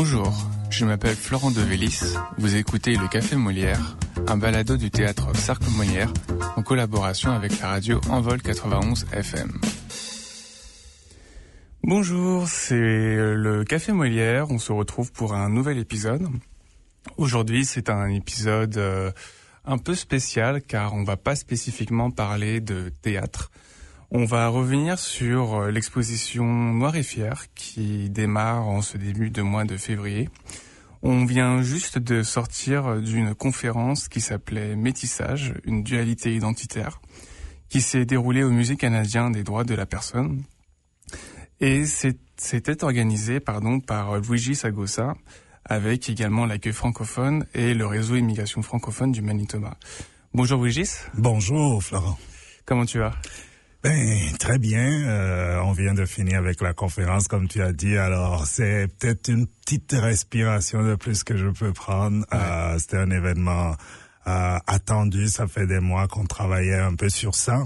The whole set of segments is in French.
Bonjour, je m'appelle Florent Devélis. Vous écoutez Le Café Molière, un balado du théâtre Cercle Molière en collaboration avec la radio Envol 91 FM. Bonjour, c'est le Café Molière. On se retrouve pour un nouvel épisode. Aujourd'hui, c'est un épisode euh, un peu spécial car on va pas spécifiquement parler de théâtre. On va revenir sur euh, l'exposition Noir et Fier qui démarre en ce début de mois de février. On vient juste de sortir d'une conférence qui s'appelait Métissage, une dualité identitaire, qui s'est déroulée au Musée canadien des droits de la personne. Et c'était organisé pardon, par Luigi Sagossa, avec également l'accueil francophone et le réseau immigration francophone du Manitoba. Bonjour Luigi. Bonjour Florent. Comment tu vas? Ben, très bien. Euh, on vient de finir avec la conférence, comme tu as dit. Alors, c'est peut-être une petite respiration de plus que je peux prendre. Euh, C'était un événement euh, attendu. Ça fait des mois qu'on travaillait un peu sur ça.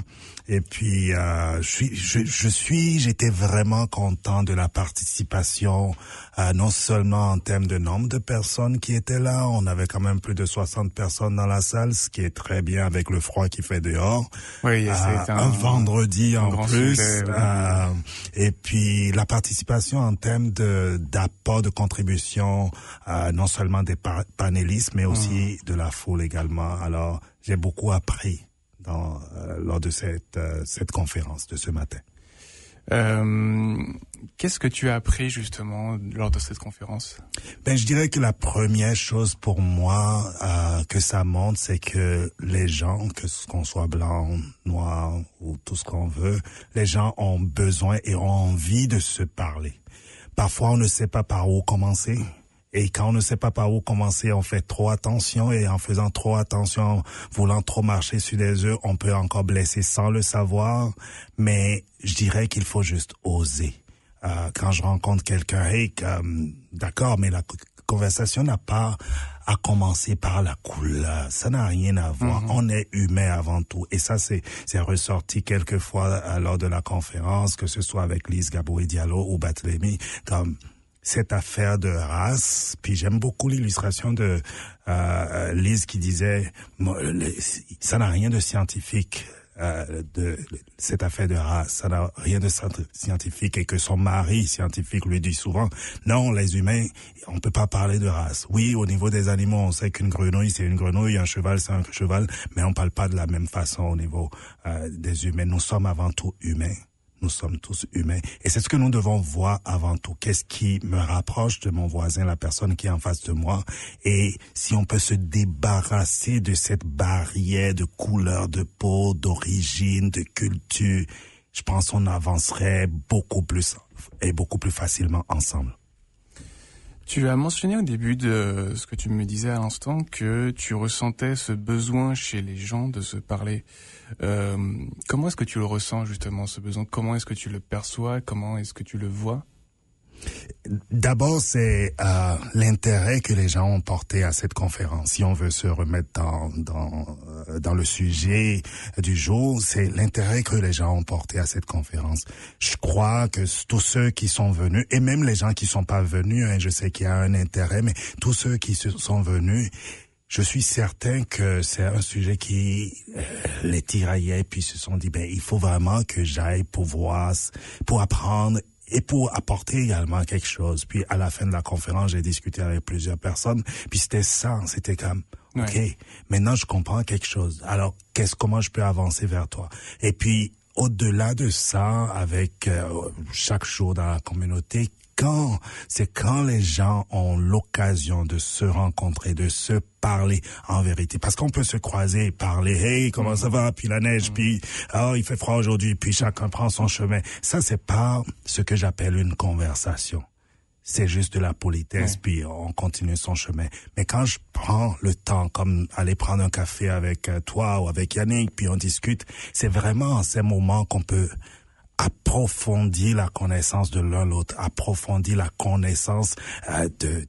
Et puis, euh, je suis, je, suis, j'étais vraiment content de la participation, euh, non seulement en termes de nombre de personnes qui étaient là, on avait quand même plus de 60 personnes dans la salle, ce qui est très bien avec le froid qui fait dehors. Oui, euh, c'est un, vendredi en plus. Euh, et puis, la participation en termes de d'apport, de contribution, euh, non seulement des panélistes, mais aussi mmh. de la foule également. Alors, j'ai beaucoup appris dans, euh, lors de cette, euh, cette conférence de ce matin. Euh, Qu'est-ce que tu as appris justement lors de cette conférence? Ben, je dirais que la première chose pour moi euh, que ça montre, c'est que les gens, que ce qu'on soit blanc, noir ou tout ce qu'on veut, les gens ont besoin et ont envie de se parler. Parfois, on ne sait pas par où commencer. Et quand on ne sait pas par où commencer, on fait trop attention et en faisant trop attention, voulant trop marcher sur des œufs, on peut encore blesser sans le savoir. Mais je dirais qu'il faut juste oser. Euh, quand je rencontre quelqu'un, hey, d'accord, mais la conversation n'a pas à commencer par la couleur. Ça n'a rien à voir. Mm-hmm. On est humain avant tout. Et ça, c'est, c'est ressorti quelquefois euh, lors de la conférence, que ce soit avec Lise Gaboué Diallo ou Batlémy, comme cette affaire de race. Puis j'aime beaucoup l'illustration de euh, Lise qui disait ça n'a rien de scientifique. Euh, de cette affaire de race, ça n'a rien de scientifique et que son mari scientifique lui dit souvent non les humains on peut pas parler de race. Oui au niveau des animaux on sait qu'une grenouille c'est une grenouille, un cheval c'est un cheval, mais on parle pas de la même façon au niveau euh, des humains. Nous sommes avant tout humains nous sommes tous humains. Et c'est ce que nous devons voir avant tout. Qu'est-ce qui me rapproche de mon voisin, la personne qui est en face de moi? Et si on peut se débarrasser de cette barrière de couleur de peau, d'origine, de culture, je pense qu'on avancerait beaucoup plus et beaucoup plus facilement ensemble. Tu as mentionné au début de ce que tu me disais à l'instant que tu ressentais ce besoin chez les gens de se parler. Euh, comment est-ce que tu le ressens justement ce besoin? Comment est-ce que tu le perçois? Comment est-ce que tu le vois? D'abord, c'est euh, l'intérêt que les gens ont porté à cette conférence. Si on veut se remettre dans euh, dans le sujet du jour, c'est l'intérêt que les gens ont porté à cette conférence. Je crois que tous ceux qui sont venus, et même les gens qui sont pas venus, hein, je sais qu'il y a un intérêt, mais tous ceux qui sont venus, je suis certain que c'est un sujet qui euh, les tiraillait, puis se sont dit, ben, il faut vraiment que j'aille pour voir, pour apprendre et pour apporter également quelque chose. Puis à la fin de la conférence, j'ai discuté avec plusieurs personnes, puis c'était ça, c'était comme OK, maintenant je comprends quelque chose. Alors, qu'est-ce comment je peux avancer vers toi? Et puis au-delà de ça, avec euh, chaque jour dans la communauté, quand c'est quand les gens ont l'occasion de se rencontrer, de se parler en vérité. Parce qu'on peut se croiser, parler, hey, comment ça va, puis la neige, mm. puis oh, il fait froid aujourd'hui, puis chacun prend son chemin. Ça, c'est pas ce que j'appelle une conversation. C'est juste de la politesse, puis on continue son chemin. Mais quand je prends le temps, comme aller prendre un café avec euh, toi ou avec Yannick, puis on discute, c'est vraiment en ces moments qu'on peut approfondir la connaissance de l'un l'autre, approfondir la connaissance euh, de,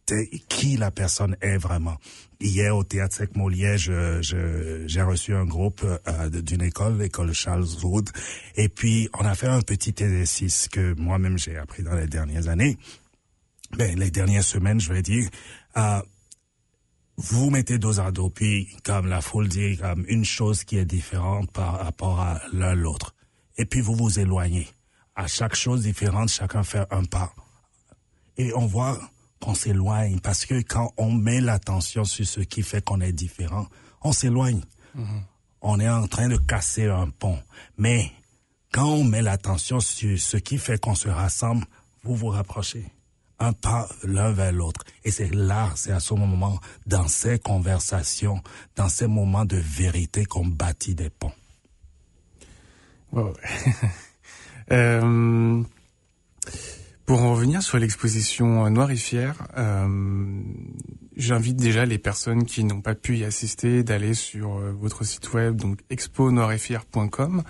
qui la personne est vraiment. Hier au théâtre Sec Molière, j'ai reçu un groupe euh, d'une école, l'école Charles Wood, et puis on a fait un petit exercice que moi-même j'ai appris dans les dernières années. ben, les dernières semaines, je vais dire, euh, vous mettez dos à dos, puis comme la foule dit, comme une chose qui est différente par rapport à l'un l'autre. Et puis vous vous éloignez. À chaque chose différente, chacun fait un pas. Et on voit qu'on s'éloigne parce que quand on met l'attention sur ce qui fait qu'on est différent, on s'éloigne. Mm-hmm. On est en train de casser un pont. Mais quand on met l'attention sur ce qui fait qu'on se rassemble, vous vous rapprochez un pas l'un vers l'autre. Et c'est là, c'est à ce moment, dans ces conversations, dans ces moments de vérité qu'on bâtit des ponts. euh, pour en revenir sur l'exposition Noir et Fier, euh, j'invite déjà les personnes qui n'ont pas pu y assister d'aller sur euh, votre site web, donc exponoiretfier.com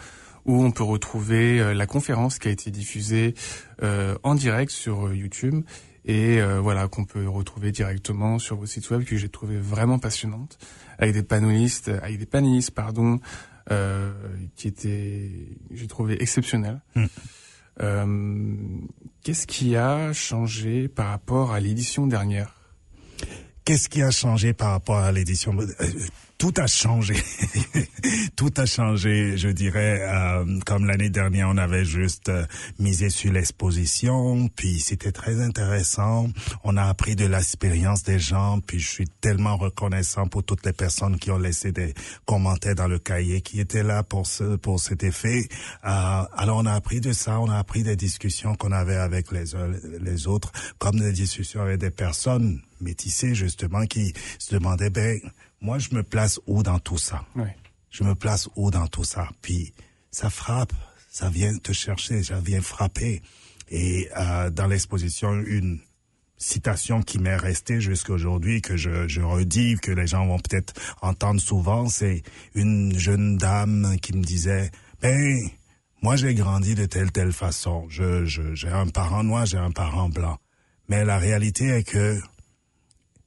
où on peut retrouver euh, la conférence qui a été diffusée euh, en direct sur euh, YouTube et voilà qu'on peut retrouver directement sur vos sites web que j'ai trouvé vraiment passionnante avec des panélistes avec des panélistes pardon qui étaient j'ai trouvé exceptionnels. Hmm. Qu'est-ce qui a changé par rapport à l'édition dernière? Qu'est-ce qui a changé par rapport à l'édition tout a changé. tout a changé, je dirais. Euh, comme l'année dernière, on avait juste euh, misé sur l'exposition, puis c'était très intéressant. On a appris de l'expérience des gens, puis je suis tellement reconnaissant pour toutes les personnes qui ont laissé des commentaires dans le cahier, qui étaient là pour ce pour cet effet. Euh, alors on a appris de ça, on a appris des discussions qu'on avait avec les uns les autres, comme des discussions avec des personnes métissées justement qui se demandaient ben moi, je me place où dans tout ça oui. Je me place où dans tout ça Puis ça frappe, ça vient te chercher, ça vient frapper. Et euh, dans l'exposition, une citation qui m'est restée jusqu'à aujourd'hui, que je, je redis, que les gens vont peut-être entendre souvent, c'est une jeune dame qui me disait, ben, moi j'ai grandi de telle telle façon. Je, je, j'ai un parent noir, j'ai un parent blanc. Mais la réalité est que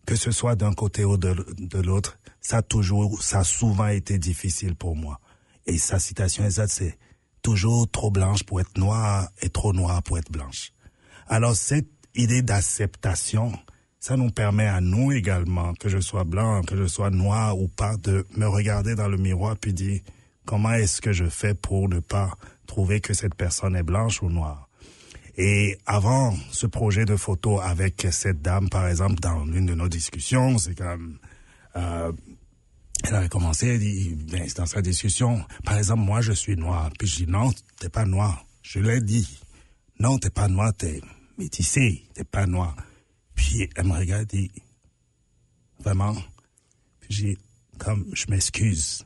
que ce soit d'un côté ou de, l'autre, ça a toujours, ça souvent été difficile pour moi. Et sa citation exacte, c'est toujours trop blanche pour être noire et trop noire pour être blanche. Alors cette idée d'acceptation, ça nous permet à nous également, que je sois blanc, que je sois noir ou pas, de me regarder dans le miroir puis dire comment est-ce que je fais pour ne pas trouver que cette personne est blanche ou noire? Et avant ce projet de photo avec cette dame, par exemple, dans une de nos discussions, c'est comme euh, elle avait commencé, dit, ben, dans sa discussion, par exemple, moi, je suis noir. Puis je dis, non, t'es pas noir. Je l'ai dit. Non, t'es pas noir, t'es métissé, t'es pas noir. Puis elle me regarde et dit, vraiment? Puis j'ai comme, je m'excuse.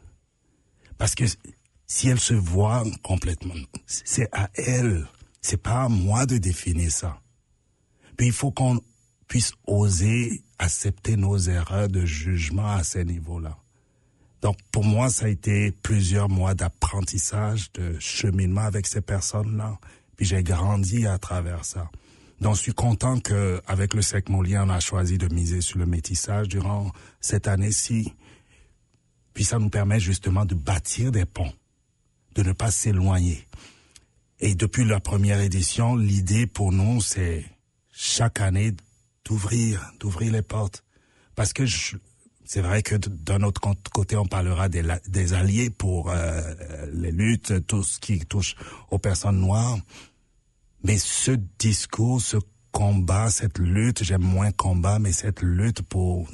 Parce que si elle se voit complètement, c'est à elle. C'est pas à moi de définir ça. Puis il faut qu'on puisse oser accepter nos erreurs de jugement à ces niveaux-là. Donc pour moi, ça a été plusieurs mois d'apprentissage, de cheminement avec ces personnes-là. Puis j'ai grandi à travers ça. Donc je suis content que avec le Sec Molier, on a choisi de miser sur le métissage durant cette année-ci. Puis ça nous permet justement de bâtir des ponts, de ne pas s'éloigner. Et depuis la première édition, l'idée pour nous, c'est chaque année d'ouvrir, d'ouvrir les portes. Parce que je, c'est vrai que d'un autre côté, on parlera des, alliés pour euh, les luttes, tout ce qui touche aux personnes noires. Mais ce discours, ce combat, cette lutte, j'aime moins combat, mais cette lutte pour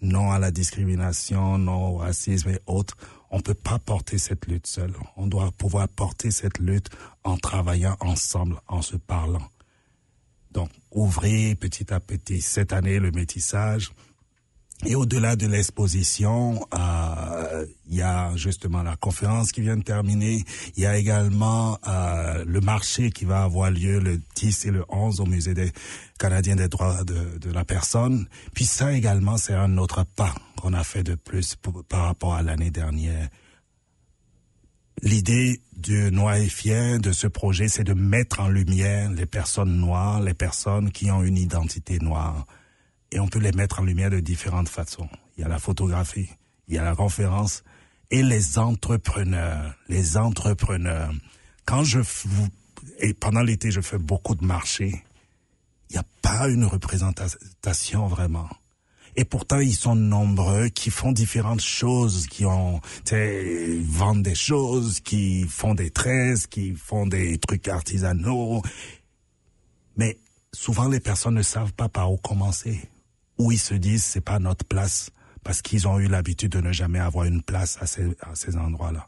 non à la discrimination, non au racisme et autres, on peut pas porter cette lutte seul. On doit pouvoir porter cette lutte en travaillant ensemble, en se parlant. Donc, ouvrez petit à petit cette année le métissage, et au-delà de l'exposition, euh, il y a justement la conférence qui vient de terminer. Il y a également euh, le marché qui va avoir lieu le 10 et le 11 au Musée des Canadiens des droits de, de la personne. Puis ça également, c'est un autre pas qu'on a fait de plus par rapport à l'année dernière. L'idée du Noir et Fier, de ce projet, c'est de mettre en lumière les personnes noires, les personnes qui ont une identité noire et on peut les mettre en lumière de différentes façons. Il y a la photographie, il y a la conférence et les entrepreneurs, les entrepreneurs. Quand je et pendant l'été, je fais beaucoup de marchés. il n'y a pas une représentation vraiment. Et pourtant, ils sont nombreux qui font différentes choses, qui ont, vendent des choses, qui font des tresses, qui font des trucs artisanaux. Mais souvent, les personnes ne savent pas par où commencer. Ou ils se disent, c'est pas notre place, parce qu'ils ont eu l'habitude de ne jamais avoir une place à ces, à ces endroits-là.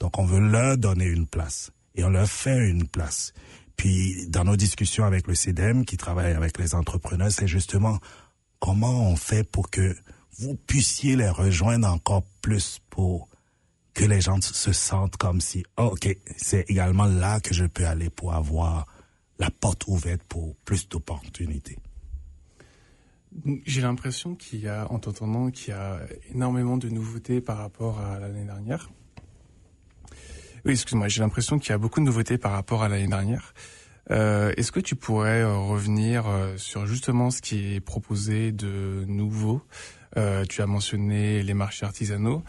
Donc, on veut leur donner une place. Et on leur fait une place. Puis, dans nos discussions avec le CDM, qui travaille avec les entrepreneurs, c'est justement comment on fait pour que vous puissiez les rejoindre encore plus pour que les gens se sentent comme si, oh, ok, c'est également là que je peux aller pour avoir la porte ouverte pour plus d'opportunités. J'ai l'impression qu'il y a, en t'entendant, qu'il y a énormément de nouveautés par rapport à l'année dernière. Oui, excuse-moi, j'ai l'impression qu'il y a beaucoup de nouveautés par rapport à l'année dernière. Euh, Est-ce que tu pourrais euh, revenir euh, sur justement ce qui est proposé de nouveau? Euh, Tu as mentionné les marchés artisanaux.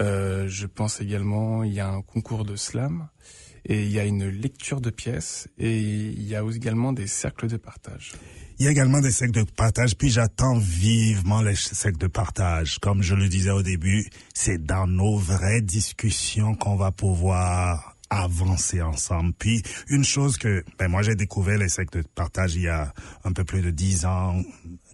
Euh, je pense également il y a un concours de slam et il y a une lecture de pièces et il y a également des cercles de partage. Il y a également des cercles de partage, puis j'attends vivement les cercles de partage. Comme je le disais au début, c'est dans nos vraies discussions qu'on va pouvoir avancer ensemble. Puis une chose que ben moi j'ai découvert les sectes de partage il y a un peu plus de dix ans,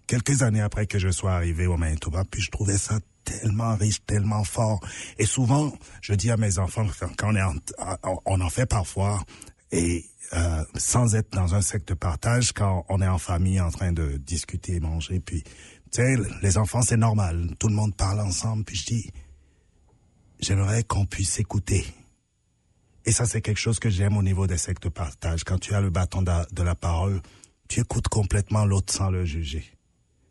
quelques années après que je sois arrivé au Manitoba, puis je trouvais ça tellement riche, tellement fort. Et souvent, je dis à mes enfants, quand on, est en, on en fait parfois, et euh, sans être dans un secte de partage, quand on est en famille en train de discuter manger, puis, tu sais, les enfants, c'est normal, tout le monde parle ensemble, puis je dis, j'aimerais qu'on puisse écouter et ça, c'est quelque chose que j'aime au niveau des sectes de partage. Quand tu as le bâton de, la parole, tu écoutes complètement l'autre sans le juger.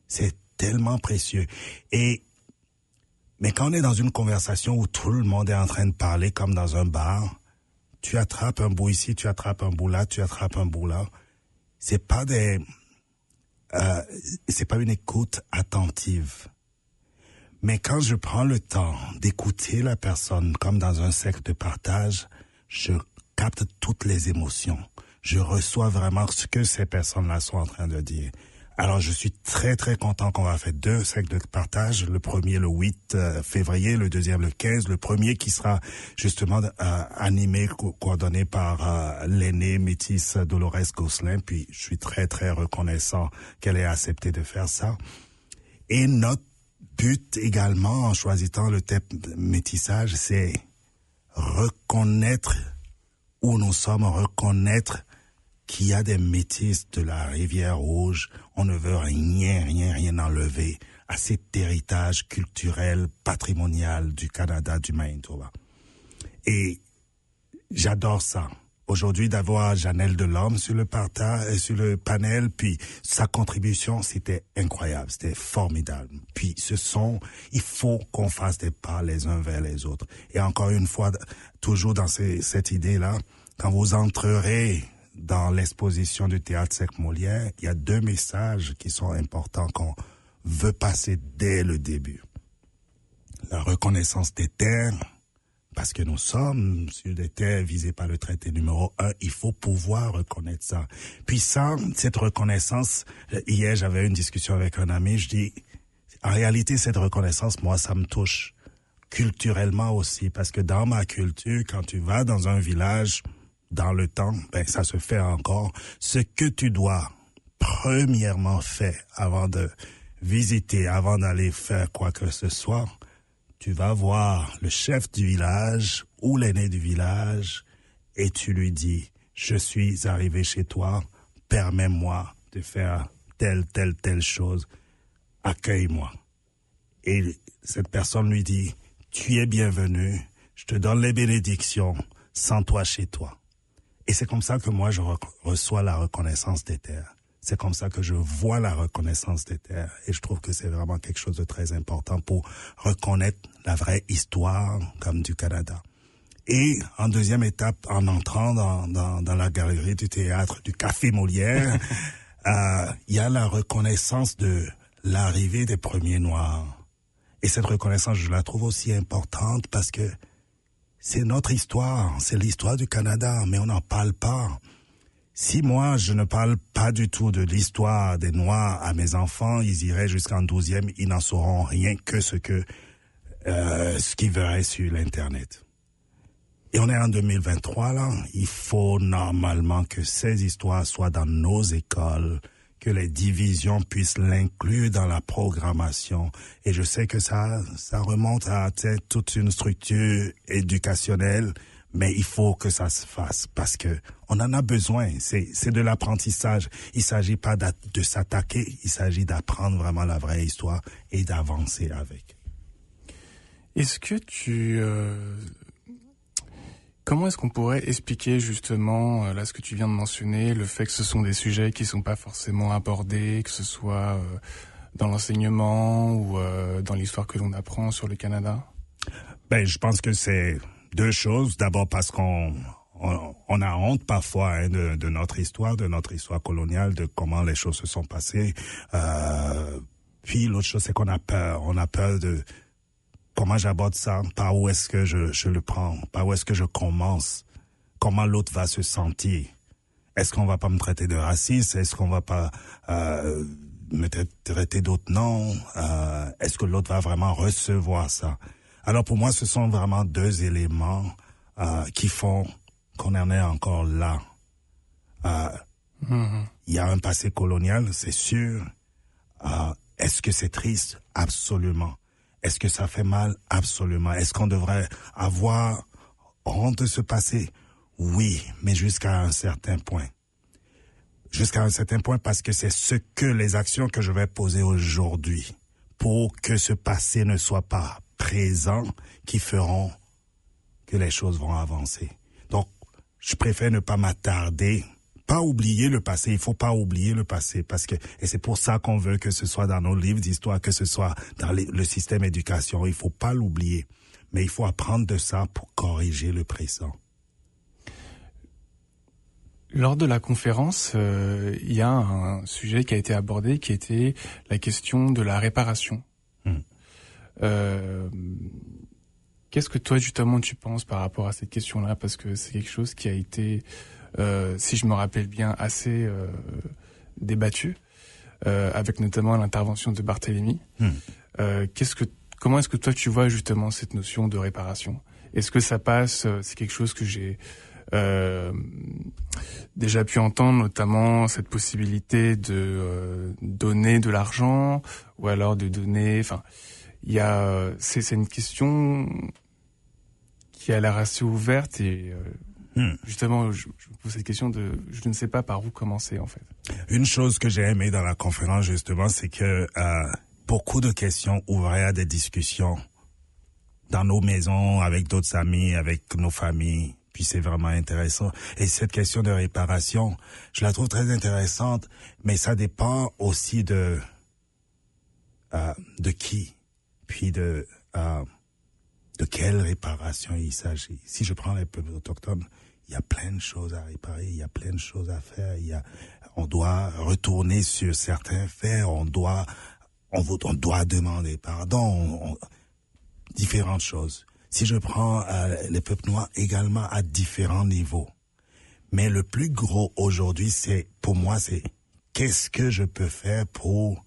C'est tellement précieux. Et, mais quand on est dans une conversation où tout le monde est en train de parler comme dans un bar, tu attrapes un bout ici, tu attrapes un bout là, tu attrapes un bout là. C'est pas des, euh, c'est pas une écoute attentive. Mais quand je prends le temps d'écouter la personne comme dans un cercle de partage, je capte toutes les émotions. Je reçois vraiment ce que ces personnes-là sont en train de dire. Alors, je suis très, très content qu'on va faire deux cercles de partage. Le premier le 8 euh, février, le deuxième le 15. Le premier qui sera justement euh, animé, coordonné par euh, l'aînée métisse Dolores Gosselin. Puis, je suis très, très reconnaissant qu'elle ait accepté de faire ça. Et notre but également, en choisissant le thème métissage, c'est reconnaître où nous sommes, reconnaître qu'il y a des métis de la rivière rouge. On ne veut rien, rien, rien enlever à cet héritage culturel, patrimonial du Canada, du Manitoba. Et j'adore ça aujourd'hui d'avoir Janelle Delorme sur le partage, sur le panel, puis sa contribution, c'était incroyable, c'était formidable. Puis ce sont, il faut qu'on fasse des pas les uns vers les autres. Et encore une fois, toujours dans cette idée-là, quand vous entrerez dans l'exposition du théâtre Sec Molière, il y a deux messages qui sont importants qu'on veut passer dès le début. La reconnaissance des terres, parce que nous sommes sur des terres visées par le traité numéro un, il faut pouvoir reconnaître ça. Puis sans cette reconnaissance, hier j'avais une discussion avec un ami, je dis, en réalité cette reconnaissance, moi ça me touche culturellement aussi, parce que dans ma culture, quand tu vas dans un village, dans le temps, ben ça se fait encore, ce que tu dois premièrement faire avant de visiter, avant d'aller faire quoi que ce soit, tu vas voir le chef du village ou l'aîné du village et tu lui dis, je suis arrivé chez toi, permets-moi de faire telle, telle, telle chose, accueille-moi. Et cette personne lui dit, tu es bienvenu, je te donne les bénédictions, sans toi chez toi. Et c'est comme ça que moi je reçois la reconnaissance des terres. C'est comme ça que je vois la reconnaissance des terres. Et je trouve que c'est vraiment quelque chose de très important pour reconnaître la vraie histoire comme du Canada. Et en deuxième étape, en entrant dans, dans, dans la galerie du théâtre du Café Molière, euh, il y a la reconnaissance de l'arrivée des premiers Noirs. Et cette reconnaissance, je la trouve aussi importante parce que c'est notre histoire, c'est l'histoire du Canada, mais on n'en parle pas Si moi, je ne parle pas du tout de l'histoire des Noirs à mes enfants, ils iraient jusqu'en douzième, ils n'en sauront rien que ce que euh, ce qu'ils verraient sur l'internet. Et on est en 2023 là. Il faut normalement que ces histoires soient dans nos écoles, que les divisions puissent l'inclure dans la programmation. Et je sais que ça, ça remonte à toute une structure éducationnelle, mais il faut que ça se fasse parce que on en a besoin. C'est, de l'apprentissage. Il s'agit pas de s'attaquer, il s'agit d'apprendre vraiment la vraie histoire et d'avancer avec. Est-ce que tu euh, Comment est-ce qu'on pourrait expliquer justement, euh, là ce que tu viens de mentionner, le fait que ce sont des sujets qui ne sont pas forcément abordés, que ce soit euh, dans l'enseignement ou euh, dans l'histoire que l'on apprend sur le Canada? Ben, je pense que c'est deux choses. D'abord parce qu'on on, a honte parfois hein, de, de, notre histoire, de notre histoire coloniale, de comment les choses se sont passées. Euh, puis l'autre chose, c'est qu'on a peur. On a peur de comment j'aborde ça, par où est-ce que je, je le prends, par où est-ce que je commence, comment l'autre va se sentir? Est-ce qu'on va pas me traiter de raciste? Est-ce qu'on va pas euh, me traiter d'autres noms euh, Est-ce que l'autre va vraiment recevoir ça? Alors pour moi, ce sont vraiment deux éléments euh, qui font qu'on en est encore là. Euh, mm-hmm. Il y a un passé colonial, c'est sûr. Euh, est-ce que c'est triste? Absolument. Est-ce que ça fait mal? Absolument. Est-ce qu'on devrait avoir honte de ce passé Oui, mais jusqu'à un certain point. Jusqu'à un certain point parce que c'est ce que les actions que je vais poser aujourd'hui pour que ce passé ne soit pas présent qui feront que les choses vont avancer. Donc, je préfère ne pas m'attarder pas oublier le passé. Il faut pas oublier le passé parce que et c'est pour ça qu'on veut que ce soit dans nos livres d'histoire, que ce soit dans le système éducation. Il faut pas l'oublier, mais il faut apprendre de ça pour corriger le présent. Lors de la conférence, euh, il y a un sujet qui a été abordé, qui était la question de la réparation. Hmm. Euh, Qu'est-ce que toi justement tu penses par rapport à cette question-là? Parce que c'est quelque chose qui a été si je me rappelle bien, assez euh, débattu, euh, avec notamment l'intervention de Barthélemy. Hmm. Qu'est-ce que, comment est-ce que toi tu vois justement cette notion de réparation? Est-ce que ça passe C'est quelque chose que j'ai déjà pu entendre, notamment cette possibilité de donner de l'argent ou alors de donner. Enfin, il y a, c'est une question qui a l'air assez ouverte et Hmm. Justement, je, je, pose cette question de, je ne sais pas par où commencer en fait. Une chose que j'ai aimé dans la conférence justement, c'est que euh, beaucoup de questions ouvraient à des discussions dans nos maisons, avec d'autres amis, avec nos familles. Puis c'est vraiment intéressant. Et cette question de réparation, je la trouve très intéressante, mais ça dépend aussi de euh, de qui, puis de euh, de quelle réparation il s'agit. Si je prends les peuples autochtones, il y a plein de choses à réparer, il y a plein de choses à faire, il y a, on doit retourner sur certains faits, on doit, on, doit demander pardon, différentes choses. Si je prends euh, les peuples noirs également à différents niveaux, mais le plus gros aujourd'hui, c'est pour moi, c'est qu'est-ce que je peux faire pour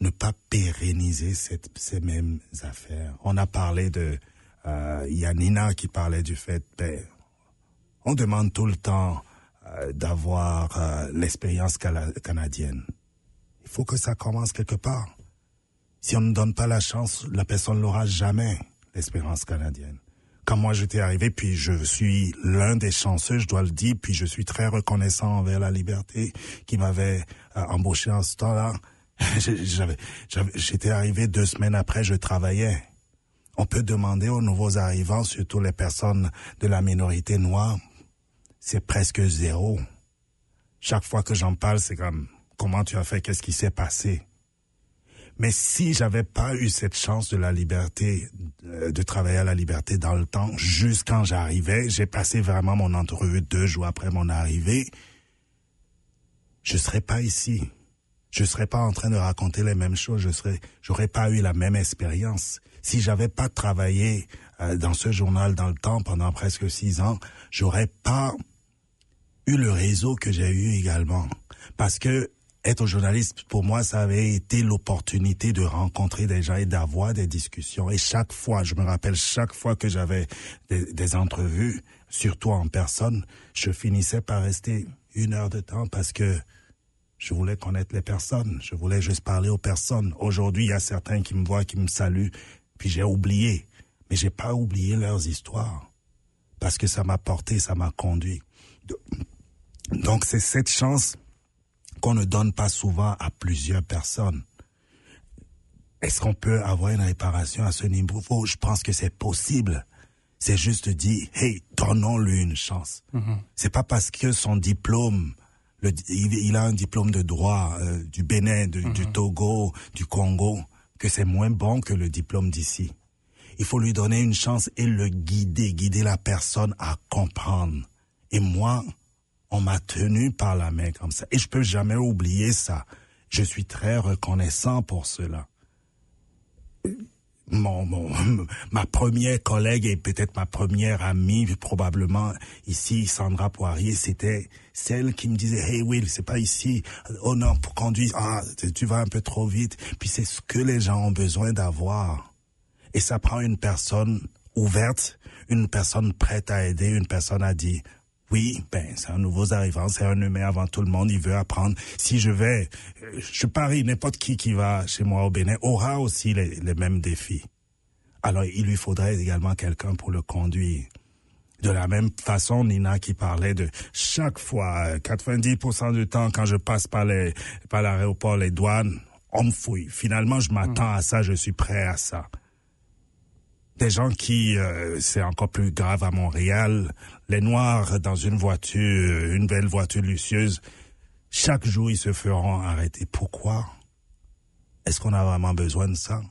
ne pas pérenniser cette, ces mêmes affaires. On a parlé de, euh, il y a Nina qui parlait du fait, ben, on demande tout le temps euh, d'avoir euh, l'expérience canadienne. Il faut que ça commence quelque part. Si on ne donne pas la chance, la personne l'aura jamais, l'expérience canadienne. Quand moi j'étais arrivé, puis je suis l'un des chanceux, je dois le dire, puis je suis très reconnaissant envers la liberté qui m'avait embauché en ce temps-là. J'étais arrivé deux semaines après, je travaillais. On peut demander aux nouveaux arrivants, surtout les personnes de la minorité noire, c'est presque zéro. Chaque fois que j'en parle, c'est comme comment tu as fait, qu'est-ce qui s'est passé? Mais si j'avais pas eu cette chance de la liberté, euh, de travailler à la liberté dans le temps, juste quand j'arrivais, j'ai passé vraiment mon entrevue deux jours après mon arrivée, je serais pas ici je serais pas en train de raconter les mêmes choses, je serais, j'aurais pas eu la même expérience. Si j'avais pas travaillé euh, dans ce journal dans le temps pendant presque six ans, j'aurais pas eu le réseau que j'ai eu également. Parce que être journaliste, pour moi, ça avait été l'opportunité de rencontrer des gens et d'avoir des discussions. Et chaque fois, je me rappelle, chaque fois que j'avais des, des, entrevues, surtout en personne, je finissais par rester une heure de temps parce que je voulais connaître les personnes. Je voulais juste parler aux personnes. Aujourd'hui, il y a certains qui me voient, qui me saluent, puis j'ai oublié. Mais j'ai pas oublié leurs histoires. Parce que ça m'a porté, ça m'a conduit. Donc c'est cette chance qu'on ne donne pas souvent à plusieurs personnes. Est-ce qu'on peut avoir une réparation à ce niveau? Je pense que c'est possible. C'est juste dire, hey, donnons-lui une chance. Mm-hmm. C'est pas parce que son diplôme, le, il, a un diplôme de droit euh, du Bénin, du mm-hmm. Togo, du Congo, que c'est moins bon que le diplôme d'ici. Il faut lui donner une chance et le guider, guider la personne à comprendre. Et moi, on m'a tenu par la main comme ça. Et je peux jamais oublier ça. Je suis très reconnaissant pour cela. Mon, mon, ma première collègue et peut-être ma première amie, probablement ici, Sandra Poirier, c'était celle qui me disait, hey Will, c'est pas ici. Oh non, pour conduire, ah, tu vas un peu trop vite. Puis c'est ce que les gens ont besoin d'avoir. Et ça prend une personne ouverte, une personne prête à aider, une personne à dire, oui, ben c'est un nouveau arrivant, c'est un humain avant tout le monde, il veut apprendre. Si je vais, euh, je parie, n'importe qui qui va chez moi au Bénin aura aussi les, les mêmes défis. Alors il lui faudrait également quelqu'un pour le conduire. De la même façon, Nina qui parlait de chaque fois, 90% du temps quand je passe par les par l'aéroport, les douanes, on me fouille. Finalement, je m'attends à ça, je suis prêt à ça des gens qui, euh, c'est encore plus grave à Montréal, les Noirs dans une voiture, une belle voiture lucieuse, chaque jour ils se feront arrêter. Pourquoi? Est-ce qu'on a vraiment besoin de ça?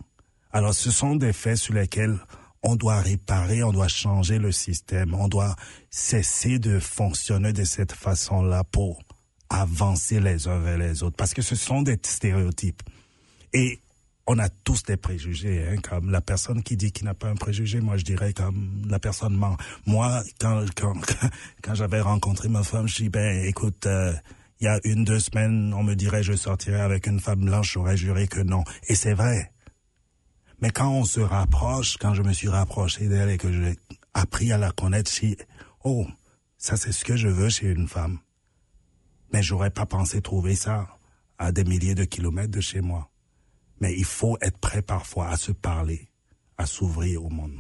Alors ce sont des faits sur lesquels on doit réparer, on doit changer le système, on doit cesser de fonctionner de cette façon-là pour avancer les uns vers les autres, parce que ce sont des stéréotypes. Et on a tous des préjugés, hein, comme la personne qui dit qu'il n'a pas un préjugé, moi je dirais comme la personne ment. Moi, quand quand, quand j'avais rencontré ma femme, je dis ben écoute, euh, il y a une deux semaines, on me dirait je sortirais avec une femme blanche, j'aurais juré que non, et c'est vrai. Mais quand on se rapproche, quand je me suis rapproché d'elle et que j'ai appris à la connaître, dis oh ça c'est ce que je veux chez une femme. Mais j'aurais pas pensé trouver ça à des milliers de kilomètres de chez moi. Mais il faut être prêt parfois à se parler, à s'ouvrir au monde.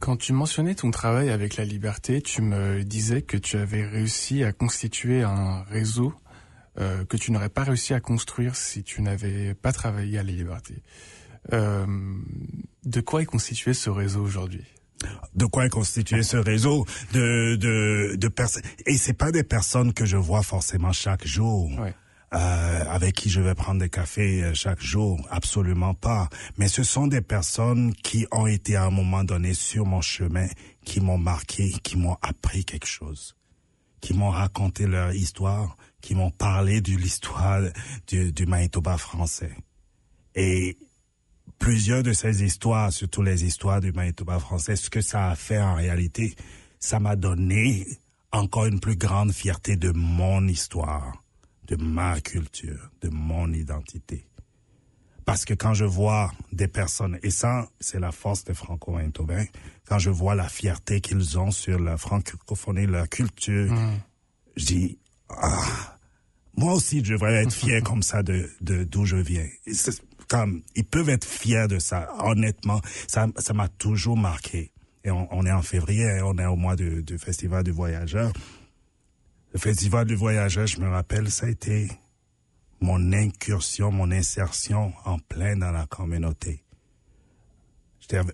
Quand tu mentionnais ton travail avec la liberté, tu me disais que tu avais réussi à constituer un réseau euh, que tu n'aurais pas réussi à construire si tu n'avais pas travaillé à la liberté. Euh, de quoi est constitué ce réseau aujourd'hui? De quoi est constitué ce réseau? De de de personnes et c'est pas des personnes que je vois forcément chaque jour. Ouais. Euh, avec qui je vais prendre des cafés euh, chaque jour, absolument pas. Mais ce sont des personnes qui ont été à un moment donné sur mon chemin, qui m'ont marqué, qui m'ont appris quelque chose, qui m'ont raconté leur histoire, qui m'ont parlé de l'histoire du, du Manitoba français. Et plusieurs de ces histoires, surtout les histoires du Manitoba français, ce que ça a fait en réalité, ça m'a donné encore une plus grande fierté de mon histoire de ma culture, de mon identité. Parce que quand je vois des personnes, et ça, c'est la force des Franco-Manitobains, quand je vois la fierté qu'ils ont sur la francophonie, leur culture, je dis, ah, moi aussi, je devrais être fier comme ça de d'où je viens. Comme, ils peuvent être fiers de ça. Honnêtement, ça ça m'a toujours marqué. Et on, on, est en février, on est au mois du, du Festival du Voyageur. Le Festival du Voyageur, je me rappelle, ça a été mon incursion, mon insertion en plein dans la communauté.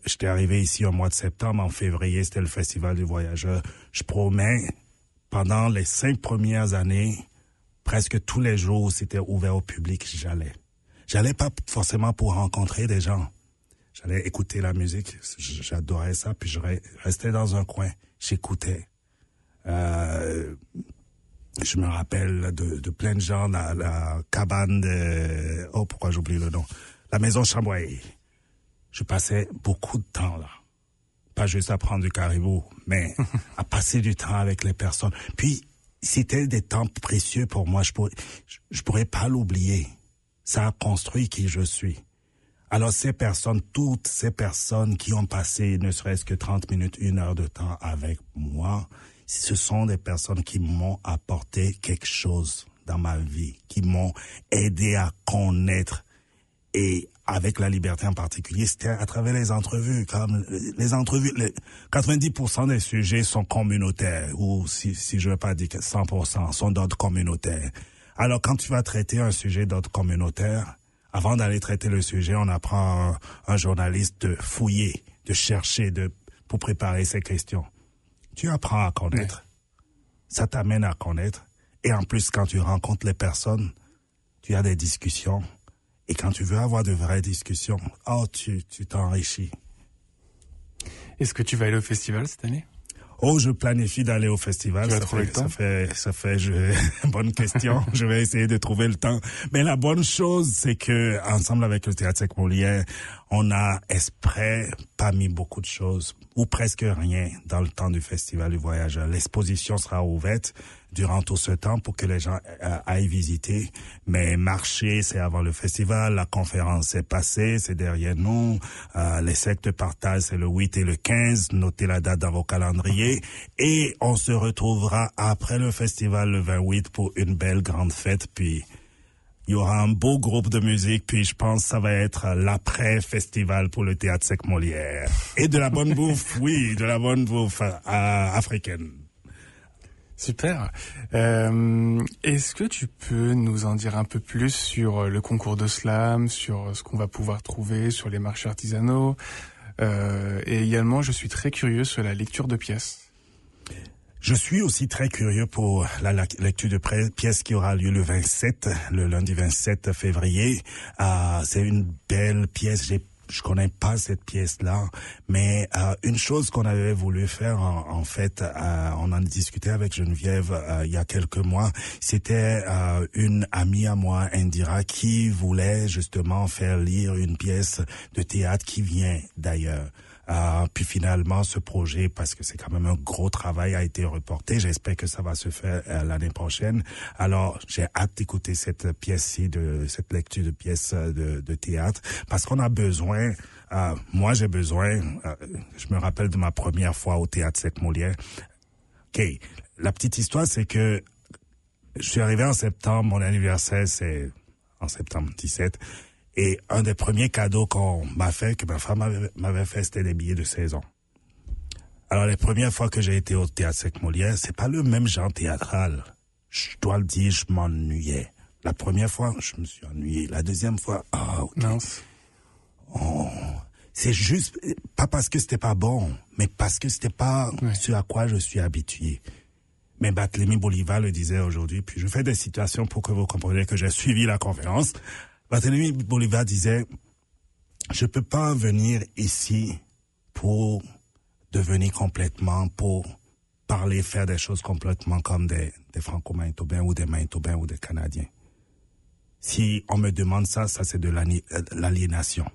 J'étais arrivé ici au mois de septembre, en février, c'était le Festival du Voyageur. Je promets, pendant les cinq premières années, presque tous les jours, c'était ouvert au public, j'allais. J'allais pas forcément pour rencontrer des gens. J'allais écouter la musique, j'adorais ça, puis je restais dans un coin, j'écoutais. Euh, je me rappelle de, de plein de gens, la, la cabane de... Oh, pourquoi j'oublie le nom? La maison Chamboy. Je passais beaucoup de temps là. pas juste à prendre du caribou, mais à passer du temps avec les personnes. Puis, c'était des temps précieux pour moi. Je pourrais, je pourrais pas l'oublier. Ça a construit qui je suis. Alors ces personnes, toutes ces personnes qui ont passé ne serait-ce que 30 minutes, une heure de temps avec moi, ce sont des personnes qui m'ont apporté quelque chose dans ma vie, qui m'ont aidé à connaître et avec la liberté en particulier, c'était à travers les entrevues. Comme les entrevues, les 90% des sujets sont communautaires, ou si, si je veux pas dire 100%, sont d'ordre communautaire. Alors quand tu vas traiter un sujet d'ordre communautaire, avant d'aller traiter le sujet, on apprend un, un, journaliste de fouiller, de chercher, de pour préparer ses questions. Tu apprends à connaître. Ça t'amène à connaître. Et en plus, quand tu rencontres les personnes, tu as des discussions et quand tu veux avoir de vraies discussions, oh, tu t'enrichis. Est-ce que tu vas aller au festival cette année? Oh, je planifie d'aller au festival. Tu vas ça, fait, le temps? ça fait, ça fait, je, bonne question. je vais essayer de trouver le temps. Mais la bonne chose, c'est que, ensemble avec le Théâtre Sec Molière, on a esprit pas mis beaucoup de choses, ou presque rien, dans le temps du Festival du Voyageur. L'exposition sera ouverte durant tout ce temps pour que les gens euh, aillent visiter. Mais marcher, c'est avant le festival. La conférence est passée, c'est derrière nous. Euh, les sectes partagent, c'est le 8 et le 15. Notez la date dans vos calendriers. Et on se retrouvera après le festival le 28 pour une belle grande fête. Puis il y aura un beau groupe de musique, puis je pense que ça va être l'après-festival pour le théâtre sec Molière. Et de la bonne bouffe, oui, de la bonne bouffe euh, africaine. Super. Euh, Est-ce que tu peux nous en dire un peu plus sur le concours de slam, sur ce qu'on va pouvoir trouver sur les marchés artisanaux euh, Et également, je suis très curieux sur la lecture de pièces. Je suis aussi très curieux pour la lecture de pièces qui aura lieu le 27, le lundi 27 février. Euh, C'est une belle pièce. Je connais pas cette pièce-là, mais euh, une chose qu'on avait voulu faire, en, fait, euh, on en a discuté avec Geneviève euh, il y a quelques mois, c'était euh, une amie à moi, Indira, qui voulait justement faire lire une pièce de théâtre qui vient d'ailleurs. Euh, puis finalement, ce projet, parce que c'est quand même un gros travail, a été reporté. J'espère que ça va se faire euh, l'année prochaine. Alors, j'ai hâte d'écouter cette pièce-ci, de cette lecture de pièce de, de théâtre, parce qu'on a besoin. Euh, moi, j'ai besoin. je me rappelle de ma première fois au théâtre Sec Molière. Ok, la petite histoire, c'est que je suis arrivé en septembre. Mon anniversaire, c'est en septembre 17. Et un des premiers cadeaux qu'on m'a fait, que ma femme m'avait fait, c'était des billets de saison. Alors, les premières fois que j'ai été au théâtre Sec Molière, c'est pas le même genre théâtral. Je dois le dire, je m'ennuyais. La première fois, je me suis ennuyé. La deuxième fois, ah, oh, okay. oh, c'est juste, pas parce que c'était pas bon, mais parce que c'était pas ouais. ce à quoi je suis habitué. Mais Barthélemy Bolivar le disait aujourd'hui, puis je fais des situations pour que vous compreniez que j'ai suivi la conférence. Barthélemy Bolivar disait, je peux pas venir ici pour devenir complètement, pour parler, faire des choses complètement comme des, franco-manitobains ou des manitobains ou des canadiens. Si on me demande ça, ça c'est de l'aliénation.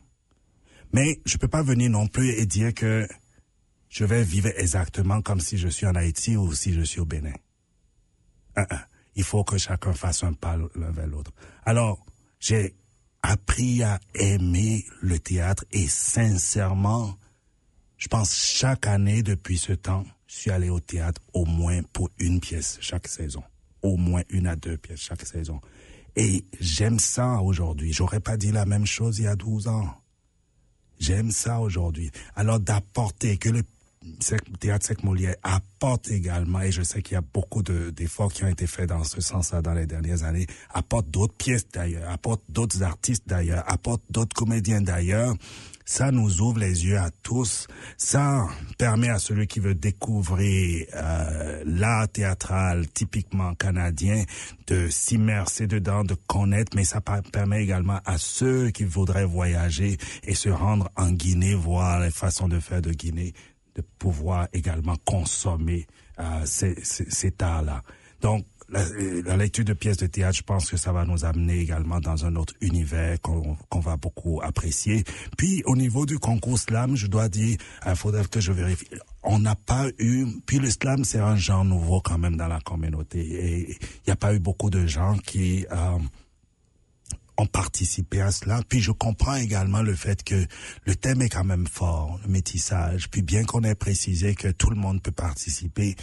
Mais je peux pas venir non plus et dire que je vais vivre exactement comme si je suis en Haïti ou si je suis au Bénin. Il faut que chacun fasse un pas l'un vers l'autre. Alors, j'ai appris à aimer le théâtre et sincèrement, je pense chaque année depuis ce temps, je suis allé au théâtre au moins pour une pièce chaque saison. Au moins une à deux pièces chaque saison. Et j'aime ça aujourd'hui. J'aurais pas dit la même chose il y a 12 ans. J'aime ça aujourd'hui. Alors d'apporter que le théâtre sec Molière apporte également, et je sais qu'il y a beaucoup d'efforts qui ont été faits dans ce sens-là dans les dernières années, apporte d'autres pièces d'ailleurs, apporte d'autres artistes d'ailleurs, apporte d'autres comédiens d'ailleurs. Ça nous ouvre les yeux à tous. Ça permet à celui qui veut découvrir euh, l'art théâtral typiquement canadien de s'immerser dedans, de connaître, mais ça permet également à ceux qui voudraient voyager et se rendre en Guinée, voir les façons de faire de Guinée, de pouvoir également consommer euh, ces, ces, cet art-là. Donc, la, lecture de pièces de théâtre, je pense que ça va nous amener également dans un autre univers qu'on va beaucoup apprécier. Puis au niveau du concours slam, je dois dire, il faudrait que je vérifie. On n'a pas eu. Puis le slam, c'est un genre nouveau quand même dans la communauté, et il n'y a pas eu beaucoup de gens qui euh, ont participé à cela. Puis je comprends également le fait que le thème est quand même fort, le métissage. Puis bien qu'on ait précisé que tout le monde peut participer,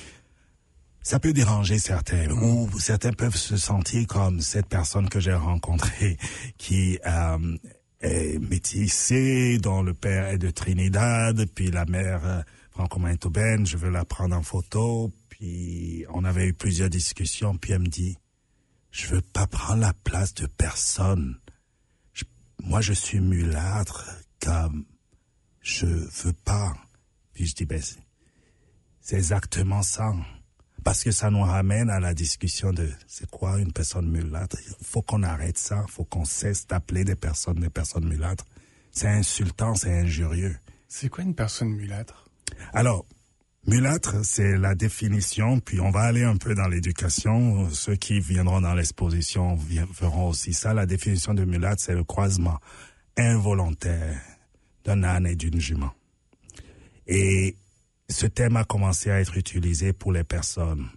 ça peut déranger certains ou certains peuvent se sentir comme cette personne que j'ai rencontrée qui euh, est métissée, dont le père est de Trinidad, puis la mère euh, franco-manitobaine, je veux la prendre en photo, puis on avait eu plusieurs discussions, puis elle me dit, je veux pas prendre la place de personne. moi, je suis mulâtre, comme je veux pas. Puis je dis, ben, c'est exactement ça. Parce que ça nous ramène à la discussion de c'est quoi une personne mulâtre? Il faut qu'on arrête ça. Il faut qu'on cesse d'appeler des personnes des personnes mulâtres. C'est insultant, c'est injurieux. C'est quoi une personne mulâtre? Alors, mulâtre, c'est la définition, puis on va aller un peu dans l'éducation. Ceux qui viendront dans l'exposition verront aussi ça. La définition de mulâtre, c'est le croisement involontaire d'un âne et d'une jument. Et ce thème a commencé à être utilisé pour les personnes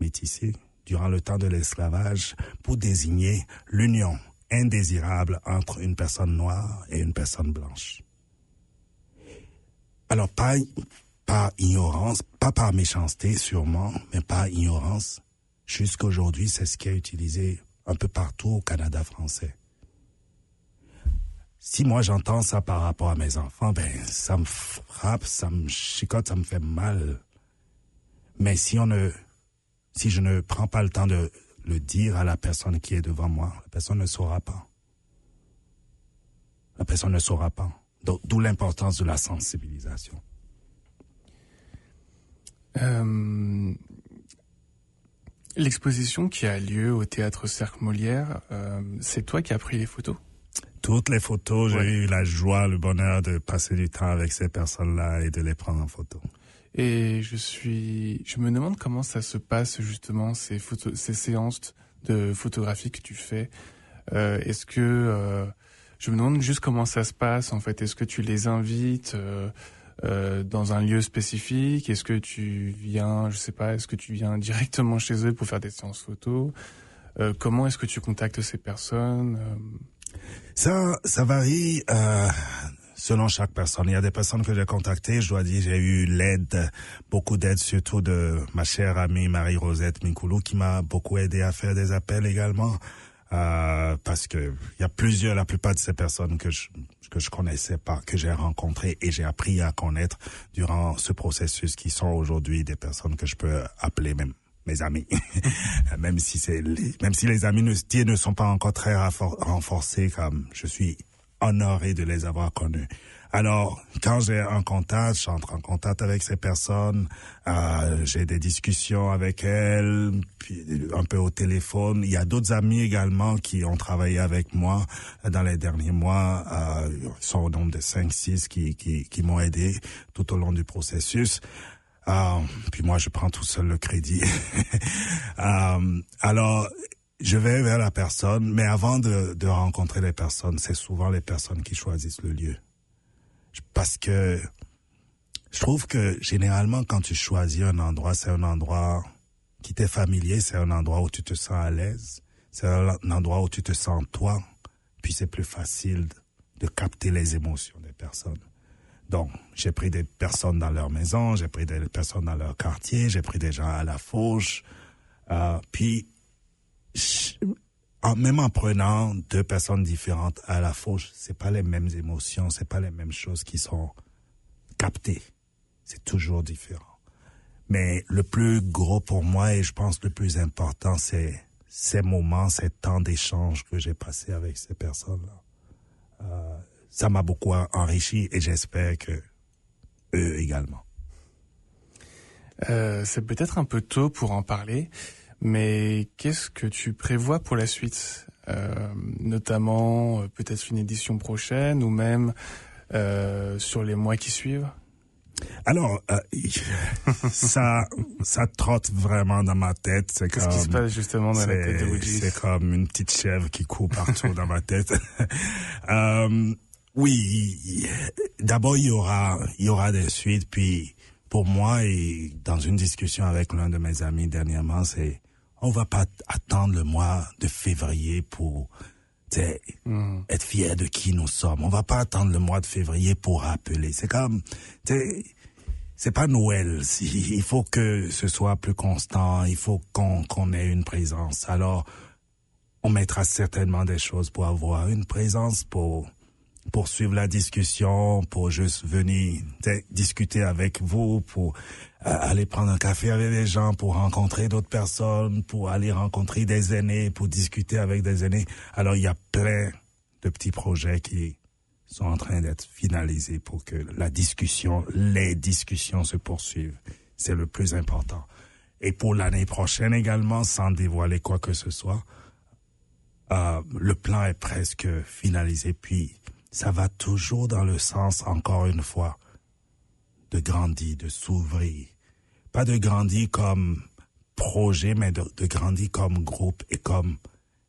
métissées durant le temps de l'esclavage pour désigner l'union indésirable entre une personne noire et une personne blanche. Alors, pas par ignorance, pas par méchanceté sûrement, mais par ignorance, jusqu'aujourd'hui, c'est ce qui est utilisé un peu partout au Canada français si moi j'entends ça par rapport à mes enfants, ben ça me frappe, ça me chicote, ça me fait mal. Mais si on ne, si je ne prends pas le temps de le dire à la personne qui est devant moi, la personne ne saura pas. La personne ne saura pas. D'où l'importance de la sensibilisation. Euh, l'exposition qui a lieu au théâtre Cercle Molière, euh, c'est toi qui as pris les photos? Toutes les photos, j'ai eu la joie, le bonheur de passer du temps avec ces personnes-là et de les prendre en photo. Et je suis, je me demande comment ça se passe justement ces photos, ces séances de photographie que tu fais. Euh, est-ce que je me demande juste comment ça se passe en fait. Est-ce que tu les invites euh, euh dans un lieu spécifique? Est-ce que tu viens, je sais pas, est-ce que tu viens directement chez eux pour faire des séances photos? Euh, Comment est-ce que tu contactes ces personnes ça, ça varie euh, selon chaque personne. Il y a des personnes que j'ai contactées, je dois dire, j'ai eu l'aide, beaucoup d'aide, surtout de ma chère amie Marie-Rosette Minkoulou, qui m'a beaucoup aidé à faire des appels également. Euh, parce que il y a plusieurs, la plupart de ces personnes que je que je connaissais pas, que j'ai rencontrées et j'ai appris à connaître durant ce processus, qui sont aujourd'hui des personnes que je peux appeler même mes amis, même si c'est même si les amitiés ne sont pas encore très renforcées, comme je suis honoré de les avoir connus. Alors, quand j'ai un contact, j'entre en contact avec ces personnes, euh, j'ai des discussions avec elles, puis un peu au téléphone. Il y a d'autres amis également qui ont travaillé avec moi dans les derniers mois. Euh, ils sont au nombre de 5-6 qui, qui, qui m'ont aidé tout au long du processus. Ah, puis moi, je prends tout seul le crédit. euh, alors, je vais vers la personne, mais avant de, de rencontrer les personnes, c'est souvent les personnes qui choisissent le lieu. Parce que je trouve que généralement, quand tu choisis un endroit, c'est un endroit qui t'est familier, c'est un endroit où tu te sens à l'aise, c'est un endroit où tu te sens toi, puis c'est plus facile de capter les émotions des personnes. Donc, j'ai pris des personnes dans leur maison, j'ai pris des personnes dans leur quartier, j'ai pris des gens à la fourche. Euh, puis, en, même en prenant deux personnes différentes à la fourche, c'est pas les mêmes émotions, c'est pas les mêmes choses qui sont captées. C'est toujours différent. Mais le plus gros pour moi et je pense le plus important, c'est ces moments, ces temps d'échange que j'ai passé avec ces personnes-là. Euh, ça m'a beaucoup enrichi et j'espère que eux également. Euh, c'est peut-être un peu tôt pour en parler, mais qu'est-ce que tu prévois pour la suite euh, Notamment euh, peut-être une édition prochaine ou même euh, sur les mois qui suivent? Alors, euh, ça, ça trotte vraiment dans ma tête. C'est Qu'est-ce qui se passe justement dans la tête de C'est comme une petite chèvre qui court partout dans ma tête. euh, oui, d'abord il y aura, il y aura des suites. Puis pour moi et dans une discussion avec l'un de mes amis dernièrement, c'est on va pas attendre le mois de février pour mm. être fier de qui nous sommes. On va pas attendre le mois de février pour rappeler. C'est comme, c'est pas Noël. Il faut que ce soit plus constant. Il faut qu'on qu'on ait une présence. Alors, on mettra certainement des choses pour avoir une présence, pour poursuivre la discussion, pour juste venir discuter avec vous, pour euh, aller prendre un café avec des gens, pour rencontrer d'autres personnes, pour aller rencontrer des aînés, pour discuter avec des aînés. Alors, il y a plein de petits projets qui sont en train d'être finalisés pour que la discussion, les discussions se poursuivent. C'est le plus important. Et pour l'année prochaine également, sans dévoiler quoi que ce soit, euh, le plan est presque finalisé. Puis, ça va toujours dans le sens, encore une fois, de grandir, de s'ouvrir. Pas de grandir comme projet, mais de, de grandir comme groupe et comme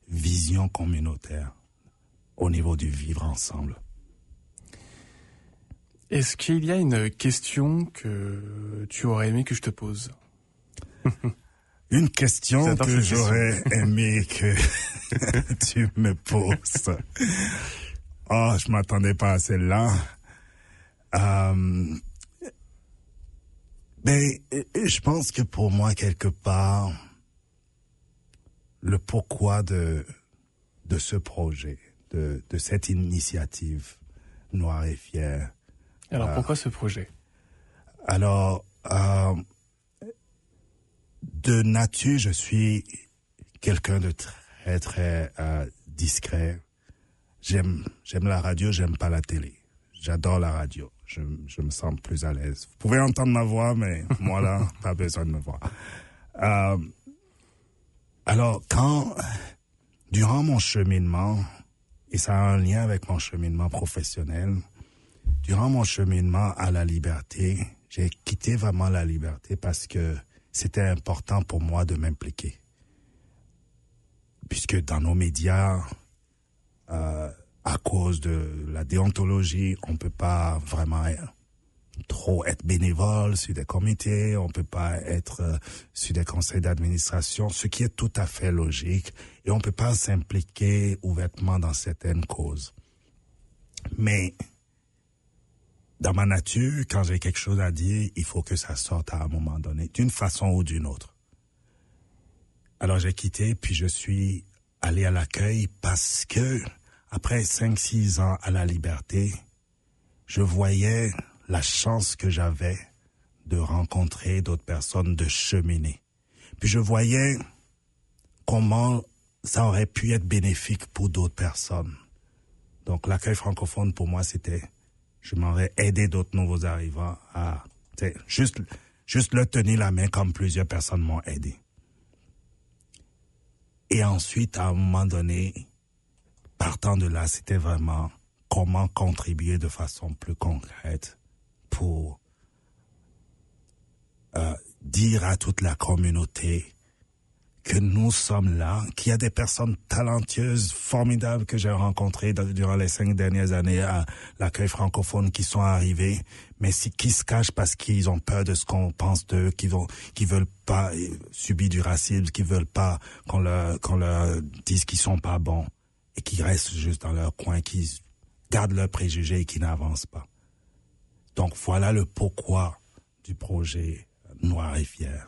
vision communautaire au niveau du vivre ensemble. Est-ce qu'il y a une question que tu aurais aimé que je te pose? Une question que j'aurais aimé que tu me poses. Oh, je m'attendais pas à celle-là. Euh, mais je pense que pour moi, quelque part, le pourquoi de, de ce projet, de, de cette initiative Noir et Fier, alors euh, pourquoi ce projet? Alors, euh, de nature, je suis quelqu'un de très très euh, discret. J'aime j'aime la radio, j'aime pas la télé. J'adore la radio. Je, je me sens plus à l'aise. Vous pouvez entendre ma voix, mais moi là, pas besoin de me voir. Euh, alors, quand, durant mon cheminement, et ça a un lien avec mon cheminement professionnel, durant mon cheminement à la liberté, j'ai quitté vraiment la liberté parce que c'était important pour moi de m'impliquer. Puisque dans nos médias, euh, à cause de la déontologie, on peut pas vraiment trop être bénévole sur des comités, on peut pas être euh, sur des conseils d'administration, ce qui est tout à fait logique, et on peut pas s'impliquer ouvertement dans certaines causes. Mais dans ma nature, quand j'ai quelque chose à dire, il faut que ça sorte à un moment donné, d'une façon ou d'une autre. Alors j'ai quitté, puis je suis allé à l'accueil parce que, après cinq, six ans à la liberté, je voyais la chance que j'avais de rencontrer d'autres personnes, de cheminer. Puis je voyais comment ça aurait pu être bénéfique pour d'autres personnes. Donc l'accueil francophone pour moi c'était je m'aurais aidé d'autres nouveaux arrivants à juste, juste le tenir la main comme plusieurs personnes m'ont aidé. Et ensuite, à un moment donné, partant de là, c'était vraiment comment contribuer de façon plus concrète pour euh, dire à toute la communauté que nous sommes là, qu'il y a des personnes talentueuses, formidables que j'ai rencontrées durant les cinq dernières années à l'accueil francophone qui sont arrivées, mais qui se cachent parce qu'ils ont peur de ce qu'on pense d'eux, qui vont, qui veulent pas euh, subir du racisme, qui veulent pas qu'on leur, qu'on leur dise qu'ils sont pas bons et qui restent juste dans leur coin, qui gardent leurs préjugés et qui n'avancent pas. Donc voilà le pourquoi du projet Noir et Fier.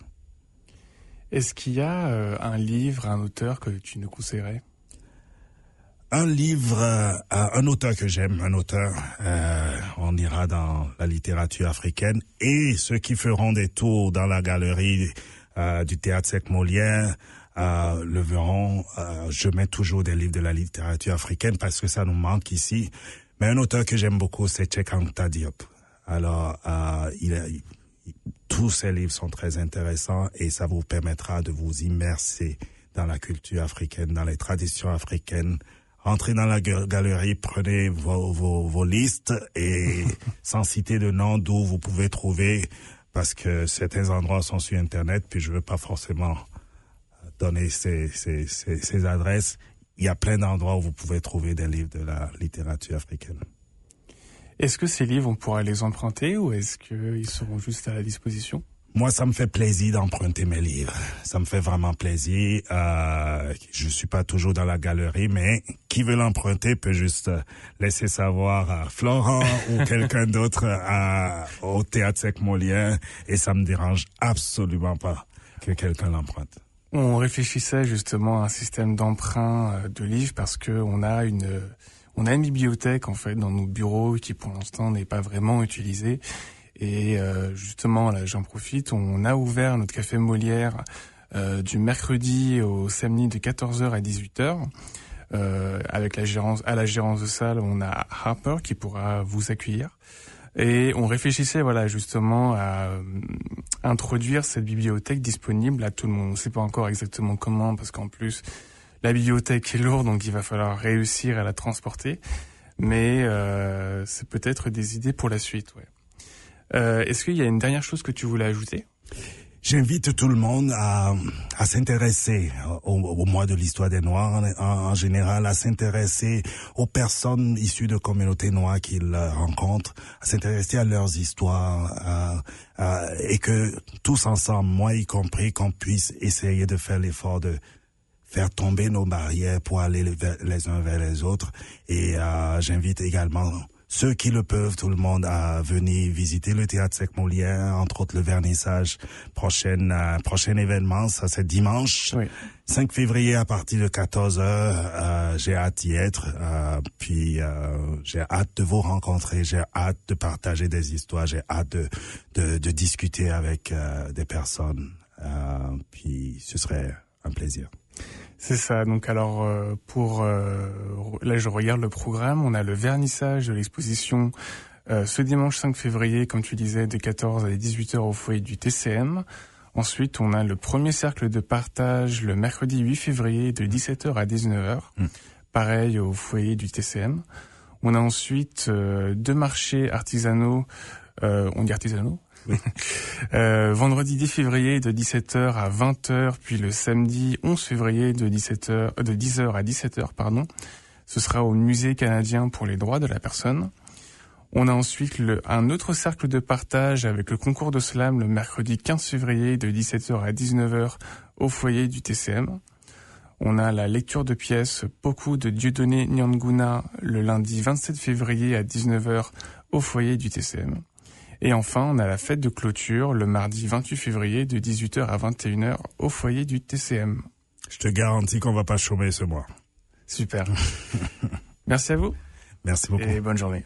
Est-ce qu'il y a euh, un livre, un auteur que tu nous conseillerais? Un livre, euh, un auteur que j'aime, un auteur, euh, on ira dans la littérature africaine et ceux qui feront des tours dans la galerie du théâtre Sec Molière le verront. je mets toujours des livres de la littérature africaine parce que ça nous manque ici. Mais un auteur que j'aime beaucoup, c'est Cheikh Anta Diop. Alors, il, a, tous ces livres sont très intéressants et ça vous permettra de vous immerser dans la culture africaine, dans les traditions africaines, entrez dans la galerie, prenez vos, vos, vos listes et sans citer de nom d'où vous pouvez trouver, parce que certains endroits sont sur Internet, puis je veux pas forcément donner ces, ces, ces, ces adresses. Il y a plein d'endroits où vous pouvez trouver des livres de la littérature africaine. Est-ce que ces livres, on pourra les emprunter ou est-ce qu'ils seront juste à la disposition? Moi, ça me fait plaisir d'emprunter mes livres. Ça me fait vraiment plaisir. Euh, je suis pas toujours dans la galerie, mais qui veut l'emprunter peut juste laisser savoir à Florent ou quelqu'un d'autre au Théâtre Sec Molière et ça me dérange absolument pas que quelqu'un l'emprunte. On réfléchissait justement à un système d'emprunt euh, de livres parce que on a une on a une bibliothèque en fait dans nos bureaux qui pour l'instant n'est pas vraiment utilisée et euh, justement, là, j'en profite, on a ouvert notre café Molière euh, du mercredi au samedi de 14h à 18h. Euh, avec la gérance, à la gérance de salle, on a Harper qui pourra vous accueillir. Et on réfléchissait, voilà, justement à euh, introduire cette bibliothèque disponible à tout le monde. On ne sait pas encore exactement comment, parce qu'en plus, la bibliothèque est lourde, donc il va falloir réussir à la transporter. Mais euh, c'est peut-être des idées pour la suite, ouais. Euh, Est-ce qu'il y a une dernière chose que tu voulais ajouter? J'invite tout le monde à, à s'intéresser au, au, mois de l'histoire des Noirs en, en, général, à s'intéresser aux personnes issues de communautés noires qu'ils rencontrent, à s'intéresser à leurs histoires, et que tous ensemble, moi y compris, qu'on puisse essayer de faire l'effort de faire tomber nos barrières pour aller les, les uns vers les autres. Et euh, j'invite également ceux qui le peuvent, tout le monde, à venir visiter le théâtre Sec Molière, entre autres le vernissage prochain, euh, prochain événement, ça c'est dimanche. 5 février à partir de 14 heures, euh, j'ai hâte d'y être, euh, puis euh, j'ai hâte de vous rencontrer, j'ai hâte de partager des histoires, j'ai hâte de, de, de, discuter avec euh, des personnes, puis ce serait un plaisir. C'est ça. Donc alors euh, pour euh, là je regarde le programme, on a le vernissage de l'exposition euh, ce dimanche 5 février, comme tu disais, de 14 à 18 h au foyer du TCM. Ensuite, on a le premier cercle de partage le mercredi 8 février de 17h à 19h. Mm. Pareil au foyer du TCM. On a ensuite deux marchés artisanaux, on dit artisanaux? euh, vendredi 10 février de 17h à 20h, puis le samedi 11 février de 17h, euh, de 10h à 17h, pardon. Ce sera au musée canadien pour les droits de la personne. On a ensuite un autre cercle de partage avec le concours de slam le mercredi 15 février de 17h à 19h au foyer du TCM. On a la lecture de pièces Poku de Dieudonné Nyanguna le lundi 27 février à 19h au foyer du TCM. Et enfin, on a la fête de clôture le mardi 28 février de 18h à 21h au foyer du TCM. Je te garantis qu'on va pas chômer ce mois. Super. Merci à vous. Merci beaucoup. Et bonne journée.